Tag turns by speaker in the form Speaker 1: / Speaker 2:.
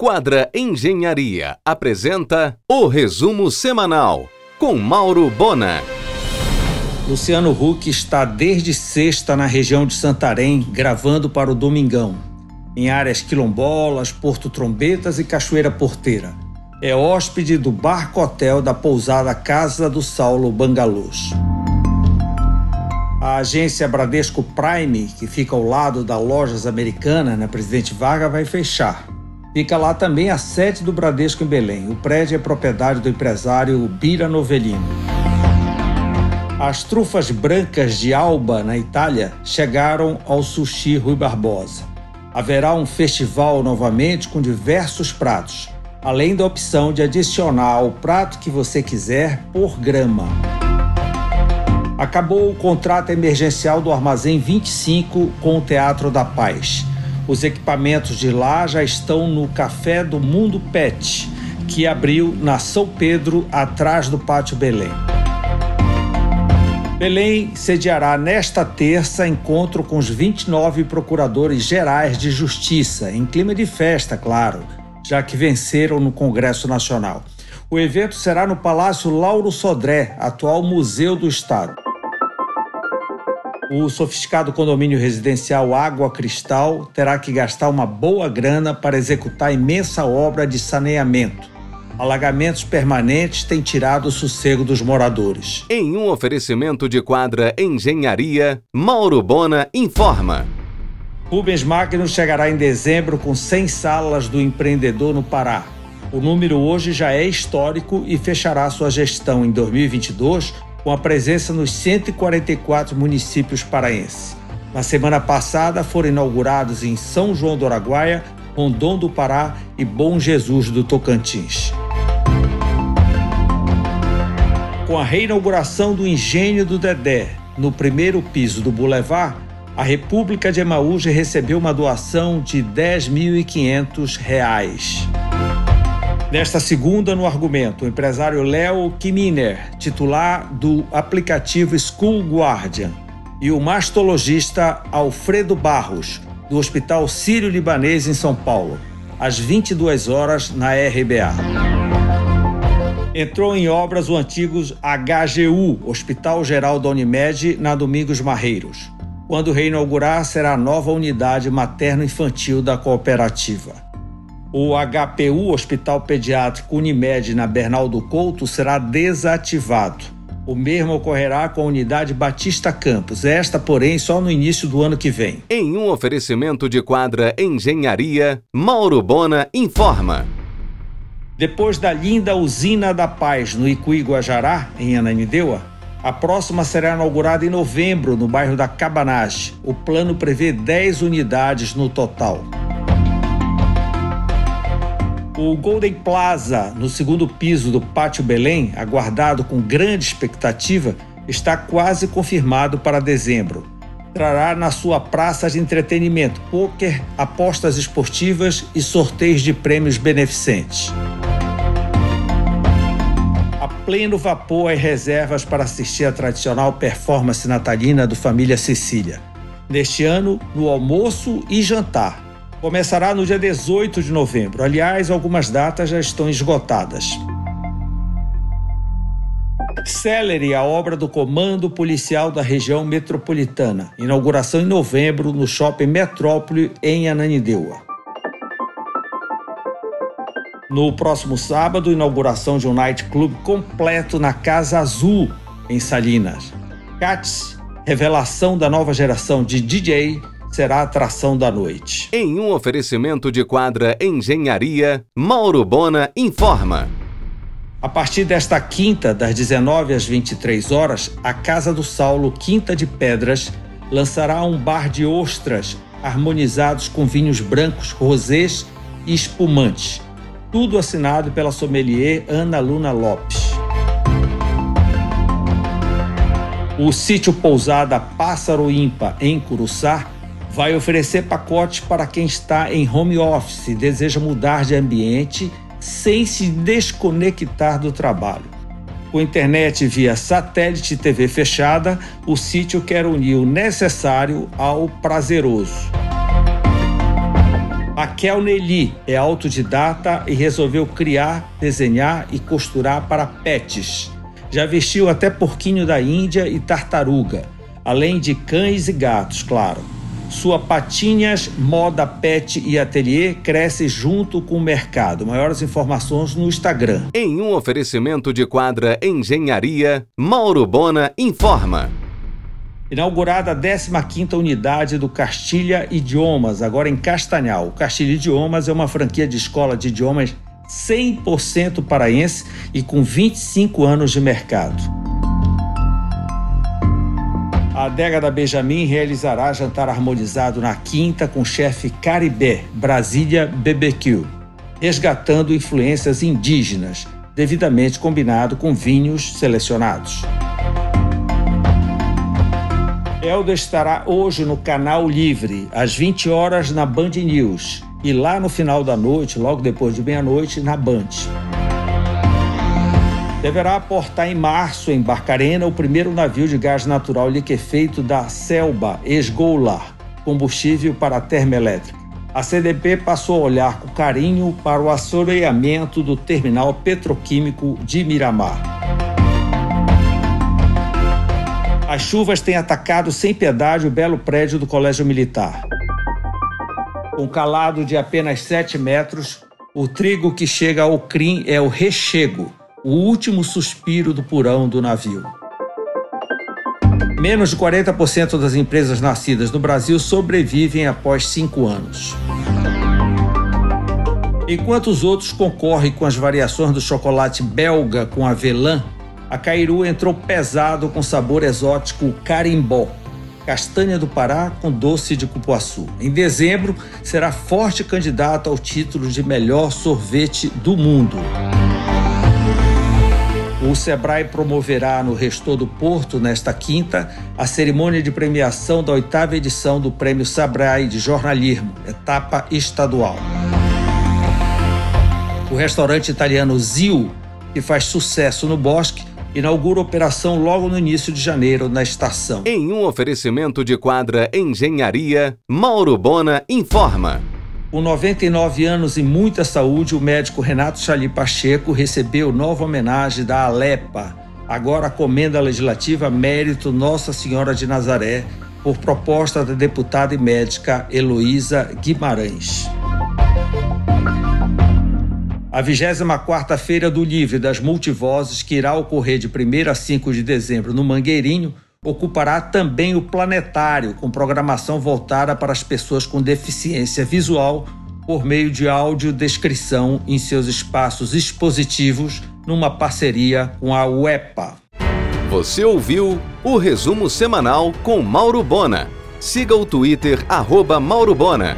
Speaker 1: Quadra Engenharia apresenta o resumo semanal com Mauro Bona.
Speaker 2: Luciano Huck está desde sexta na região de Santarém, gravando para o Domingão, em áreas quilombolas, Porto Trombetas e Cachoeira Porteira. É hóspede do Barco Hotel da pousada Casa do Saulo Bangalôs. A agência Bradesco Prime, que fica ao lado da Lojas Americana, na Presidente Vargas, vai fechar. Fica lá também a sede do Bradesco em Belém. O prédio é propriedade do empresário Bira Novelino. As trufas brancas de Alba, na Itália, chegaram ao Sushi Rui Barbosa. Haverá um festival novamente com diversos pratos, além da opção de adicionar o prato que você quiser por grama. Acabou o contrato emergencial do Armazém 25 com o Teatro da Paz. Os equipamentos de lá já estão no Café do Mundo Pet, que abriu na São Pedro, atrás do Pátio Belém. Belém sediará nesta terça encontro com os 29 procuradores gerais de justiça, em clima de festa, claro, já que venceram no Congresso Nacional. O evento será no Palácio Lauro Sodré, atual Museu do Estado. O sofisticado condomínio residencial Água Cristal terá que gastar uma boa grana para executar imensa obra de saneamento. Alagamentos permanentes têm tirado o sossego dos moradores.
Speaker 1: Em um oferecimento de quadra Engenharia, Mauro Bona informa.
Speaker 2: Rubens Magno chegará em dezembro com 100 salas do empreendedor no Pará. O número hoje já é histórico e fechará sua gestão em 2022 com a presença nos 144 municípios paraenses. Na semana passada foram inaugurados em São João do Araguaia, Rondon do Pará e Bom Jesus do Tocantins. Com a reinauguração do Engenho do Dedé no primeiro piso do Boulevard, a República de Emaús recebeu uma doação de R$ 10.500. Nesta segunda, no argumento, o empresário Léo Kiminer, titular do aplicativo School Guardian, e o mastologista Alfredo Barros, do Hospital Sírio-Libanês em São Paulo, às 22 horas na RBA. Entrou em obras o antigo HGU, Hospital Geral da Unimed, na Domingos Marreiros. Quando reinaugurar, será a nova unidade materno-infantil da cooperativa. O HPU, Hospital Pediátrico Unimed, na Bernardo Couto, será desativado. O mesmo ocorrerá com a unidade Batista Campos, esta, porém, só no início do ano que vem.
Speaker 1: Em um oferecimento de quadra Engenharia, Mauro Bona informa.
Speaker 2: Depois da linda usina da Paz no Icuí Guajará, em Ananindeua, a próxima será inaugurada em novembro, no bairro da Cabanagem. O plano prevê 10 unidades no total. O Golden Plaza, no segundo piso do Pátio Belém, aguardado com grande expectativa, está quase confirmado para dezembro. Trará na sua praça de entretenimento pôquer, apostas esportivas e sorteios de prêmios beneficentes. A pleno vapor as reservas para assistir a tradicional performance natalina do Família Cecília. Neste ano, no almoço e jantar, Começará no dia 18 de novembro. Aliás, algumas datas já estão esgotadas. Celery, a obra do Comando Policial da Região Metropolitana. Inauguração em novembro no Shopping Metrópole, em Ananindeua. No próximo sábado, inauguração de um nightclub completo na Casa Azul, em Salinas. Cats, revelação da nova geração de DJ será a atração da noite.
Speaker 1: Em um oferecimento de quadra Engenharia, Mauro Bona informa.
Speaker 2: A partir desta quinta, das 19 às 23 horas, a Casa do Saulo, Quinta de Pedras, lançará um bar de ostras harmonizados com vinhos brancos, rosés e espumantes. Tudo assinado pela sommelier Ana Luna Lopes. O sítio Pousada Pássaro Ímpa, em Curuçá, vai oferecer pacotes para quem está em home office e deseja mudar de ambiente sem se desconectar do trabalho. Com internet via satélite e TV fechada, o sítio quer unir o necessário ao prazeroso. Raquel Nelly é autodidata e resolveu criar, desenhar e costurar para pets. Já vestiu até porquinho da Índia e tartaruga, além de cães e gatos, claro. Sua Patinhas Moda Pet e Ateliê cresce junto com o mercado. Maiores informações no Instagram.
Speaker 1: Em um oferecimento de quadra Engenharia, Mauro Bona informa.
Speaker 2: Inaugurada a 15ª unidade do Castilha Idiomas, agora em Castanhal. O Castilha Idiomas é uma franquia de escola de idiomas 100% paraense e com 25 anos de mercado. A adega da Benjamin realizará jantar harmonizado na quinta com o chefe Caribé, Brasília BBQ, resgatando influências indígenas, devidamente combinado com vinhos selecionados. Elda estará hoje no Canal Livre, às 20 horas na Band News, e lá no final da noite, logo depois de meia-noite, na Band deverá aportar em março em Barcarena o primeiro navio de gás natural liquefeito da Selba Esgolar, combustível para a termoelétrica. A CDP passou a olhar com carinho para o assoreamento do terminal petroquímico de Miramar. As chuvas têm atacado sem piedade o belo prédio do Colégio Militar. Com calado de apenas 7 metros, o trigo que chega ao CRIM é o rechego, o último suspiro do porão do navio. Menos de 40% das empresas nascidas no Brasil sobrevivem após cinco anos. Enquanto os outros concorrem com as variações do chocolate belga com avelã, a Cairu entrou pesado com sabor exótico carimbó, castanha do Pará com doce de cupuaçu. Em dezembro, será forte candidato ao título de melhor sorvete do mundo. O Sebrae promoverá no Restor do Porto, nesta quinta, a cerimônia de premiação da oitava edição do Prêmio Sebrae de Jornalismo, etapa estadual. O restaurante italiano Zio, que faz sucesso no Bosque, inaugura operação logo no início de janeiro na estação.
Speaker 1: Em um oferecimento de quadra Engenharia, Mauro Bona informa.
Speaker 2: Com 99 anos e muita saúde, o médico Renato Chali Pacheco recebeu nova homenagem da Alepa, agora Comenda Legislativa Mérito Nossa Senhora de Nazaré, por proposta da deputada e médica Heloísa Guimarães. A 24ª Feira do Livro das Multivozes, que irá ocorrer de 1 a 5 de dezembro no Mangueirinho, ocupará também o planetário, com programação voltada para as pessoas com deficiência visual por meio de audiodescrição em seus espaços expositivos, numa parceria com a UEPA.
Speaker 1: Você ouviu o resumo semanal com Mauro Bona. Siga o Twitter, arroba Mauro Bona.